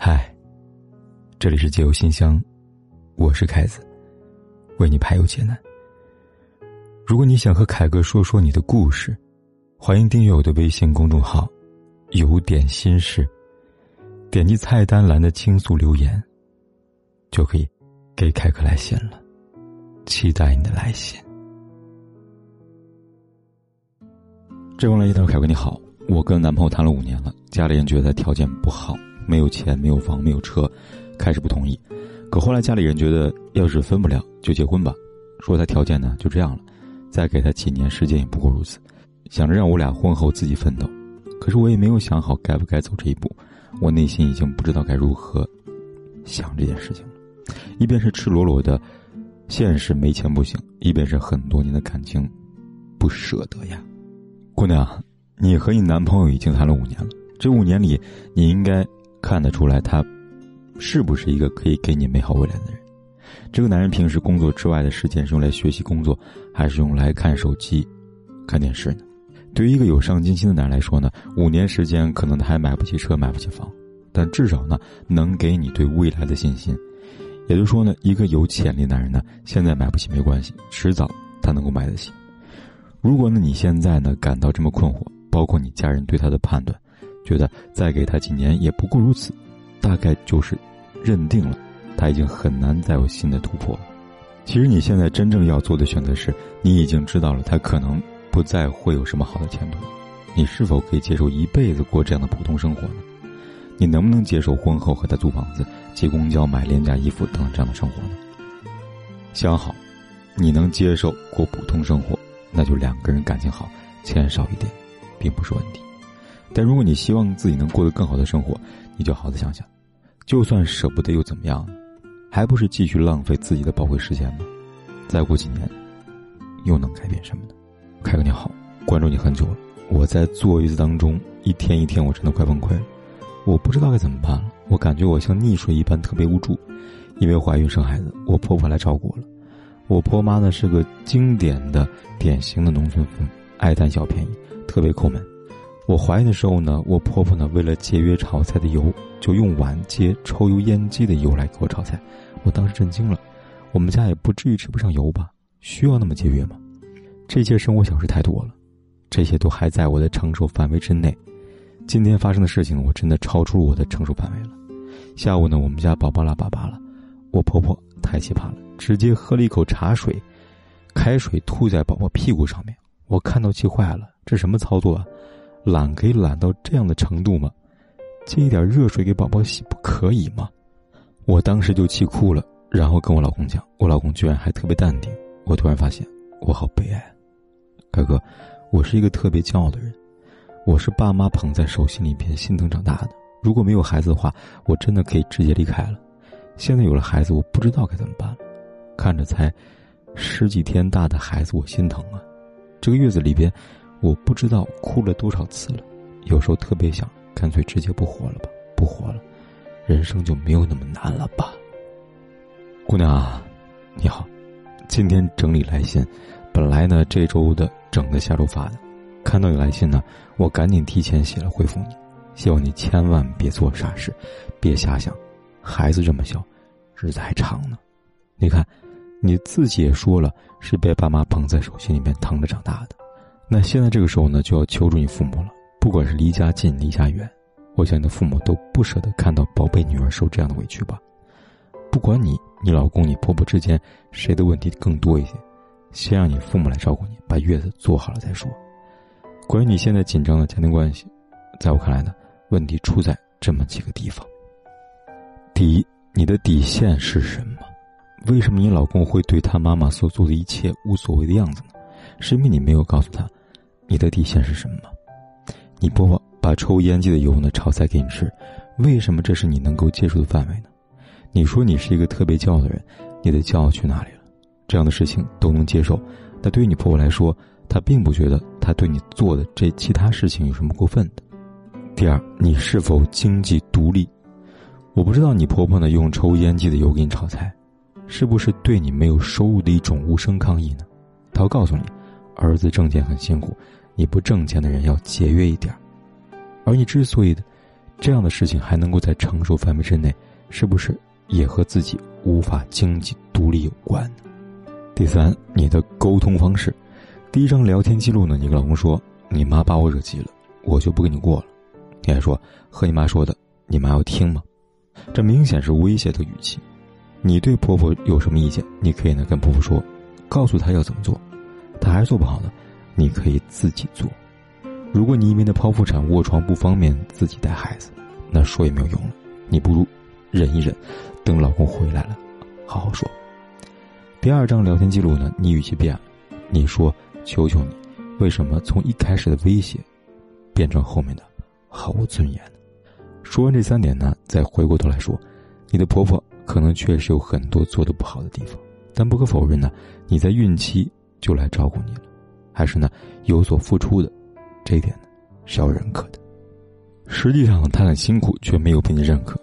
嗨，这里是解忧信箱，我是凯子，为你排忧解难。如果你想和凯哥说说你的故事，欢迎订阅我的微信公众号“有点心事”，点击菜单栏的倾诉留言，就可以给凯哥来信了。期待你的来信。这封来信他说：“凯哥你好，我跟男朋友谈了五年了，家里人觉得条件不好。”没有钱，没有房，没有车，开始不同意。可后来家里人觉得，要是分不了，就结婚吧。说他条件呢就这样了，再给他几年时间也不过如此。想着让我俩婚后自己奋斗，可是我也没有想好该不该走这一步。我内心已经不知道该如何想这件事情了。一边是赤裸裸的现实，没钱不行；一边是很多年的感情，不舍得呀。姑娘，你和你男朋友已经谈了五年了，这五年里，你应该。看得出来，他是不是一个可以给你美好未来的人？这个男人平时工作之外的时间是用来学习工作，还是用来看手机、看电视呢？对于一个有上进心的男人来说呢，五年时间可能他还买不起车、买不起房，但至少呢，能给你对未来的信心。也就是说呢，一个有潜力男人呢，现在买不起没关系，迟早他能够买得起。如果呢，你现在呢感到这么困惑，包括你家人对他的判断。觉得再给他几年也不过如此，大概就是认定了他已经很难再有新的突破。其实你现在真正要做的选择是，你已经知道了他可能不再会有什么好的前途，你是否可以接受一辈子过这样的普通生活呢？你能不能接受婚后和他租房子、挤公交、买廉价衣服等这样的生活呢？想好，你能接受过普通生活，那就两个人感情好，钱少一点，并不是问题。但如果你希望自己能过得更好的生活，你就好好想想，就算舍不得又怎么样？还不是继续浪费自己的宝贵时间吗？再过几年，又能改变什么呢？凯哥你好，关注你很久了，我在坐月子当中，一天一天，我真的快崩溃了，我不知道该怎么办了。我感觉我像溺水一般，特别无助。因为怀孕生孩子，我婆婆来照顾我了。我婆妈呢是个经典的、典型的农村妇女，爱贪小便宜，特别抠门。我怀孕的时候呢，我婆婆呢为了节约炒菜的油，就用碗接抽油烟机的油来给我炒菜。我当时震惊了，我们家也不至于吃不上油吧？需要那么节约吗？这些生活小事太多了，这些都还在我的承受范围之内。今天发生的事情，我真的超出我的承受范围了。下午呢，我们家宝宝拉粑粑了，我婆婆太奇葩了，直接喝了一口茶水，开水吐在宝宝屁股上面。我看到气坏了，这什么操作啊？懒可以懒到这样的程度吗？接一点热水给宝宝洗不可以吗？我当时就气哭了，然后跟我老公讲，我老公居然还特别淡定。我突然发现我好悲哀。哥哥，我是一个特别骄傲的人，我是爸妈捧在手心里边心疼长大的。如果没有孩子的话，我真的可以直接离开了。现在有了孩子，我不知道该怎么办了。看着才十几天大的孩子，我心疼啊。这个月子里边。我不知道哭了多少次了，有时候特别想干脆直接不活了吧，不活了，人生就没有那么难了吧。姑娘啊，你好，今天整理来信，本来呢这周的整的下周发的，看到你来信呢，我赶紧提前写了回复你，希望你千万别做傻事，别瞎想，孩子这么小，日子还长呢。你看，你自己也说了，是被爸妈捧在手心里面疼着长大的。那现在这个时候呢，就要求助你父母了。不管是离家近离家远，我想你的父母都不舍得看到宝贝女儿受这样的委屈吧。不管你、你老公、你婆婆之间谁的问题更多一些，先让你父母来照顾你，把月子做好了再说。关于你现在紧张的家庭关系，在我看来呢，问题出在这么几个地方。第一，你的底线是什么？为什么你老公会对他妈妈所做的一切无所谓的样子呢？是因为你没有告诉他。你的底线是什么？你婆婆把抽烟机的油呢炒菜给你吃，为什么这是你能够接受的范围呢？你说你是一个特别骄傲的人，你的骄傲去哪里了？这样的事情都能接受，但对于你婆婆来说，她并不觉得她对你做的这其他事情有什么过分的。第二，你是否经济独立？我不知道你婆婆呢用抽烟机的油给你炒菜，是不是对你没有收入的一种无声抗议呢？她要告诉你，儿子挣钱很辛苦。你不挣钱的人要节约一点而你之所以这样的事情还能够在承受范围之内，是不是也和自己无法经济独立有关呢？第三，你的沟通方式。第一张聊天记录呢，你跟老公说：“你妈把我惹急了，我就不跟你过了。”你还说：“和你妈说的，你妈要听吗？”这明显是威胁的语气。你对婆婆有什么意见？你可以呢跟婆婆说，告诉她要怎么做。还是做不好呢，你可以自己做。如果你因为那剖腹产卧床不方便自己带孩子，那说也没有用了。你不如忍一忍，等老公回来了，好好说。第二张聊天记录呢，你语气变了，你说：“求求你，为什么从一开始的威胁，变成后面的毫无尊严？”说完这三点呢，再回过头来说，你的婆婆可能确实有很多做的不好的地方，但不可否认呢，你在孕期就来照顾你了，还是呢有所付出的。这一点呢，是要认可的。实际上，他很辛苦，却没有被你认可，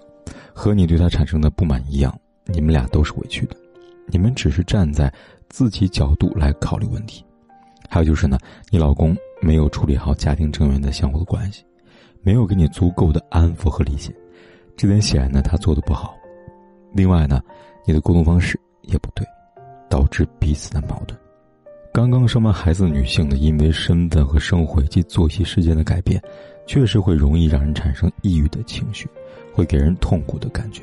和你对他产生的不满一样，你们俩都是委屈的。你们只是站在自己角度来考虑问题。还有就是呢，你老公没有处理好家庭成员的相互的关系，没有给你足够的安抚和理解，这点显然呢他做的不好。另外呢，你的沟通方式也不对，导致彼此的矛盾。刚刚生完孩子的女性呢，因为身份和生活及作息时间的改变，确实会容易让人产生抑郁的情绪，会给人痛苦的感觉。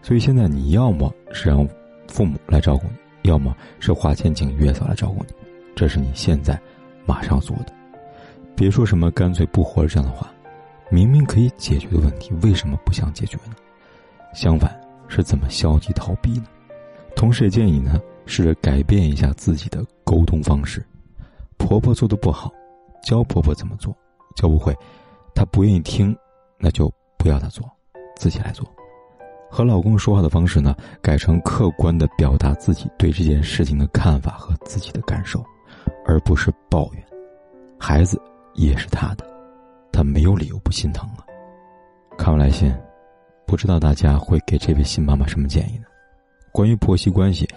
所以现在你要么是让父母来照顾你，要么是花钱请月嫂来照顾你，这是你现在马上做的。别说什么干脆不活这样的话，明明可以解决的问题，为什么不想解决呢？相反，是怎么消极逃避呢？同时也建议呢。试着改变一下自己的沟通方式。婆婆做的不好，教婆婆怎么做，教不会，她不愿意听，那就不要她做，自己来做。和老公说话的方式呢，改成客观的表达自己对这件事情的看法和自己的感受，而不是抱怨。孩子也是他的，他没有理由不心疼啊。看完来信，不知道大家会给这位新妈妈什么建议呢？关于婆媳关系。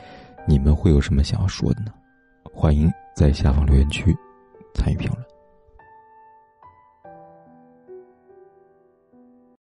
你们会有什么想要说的呢？欢迎在下方留言区参与评论。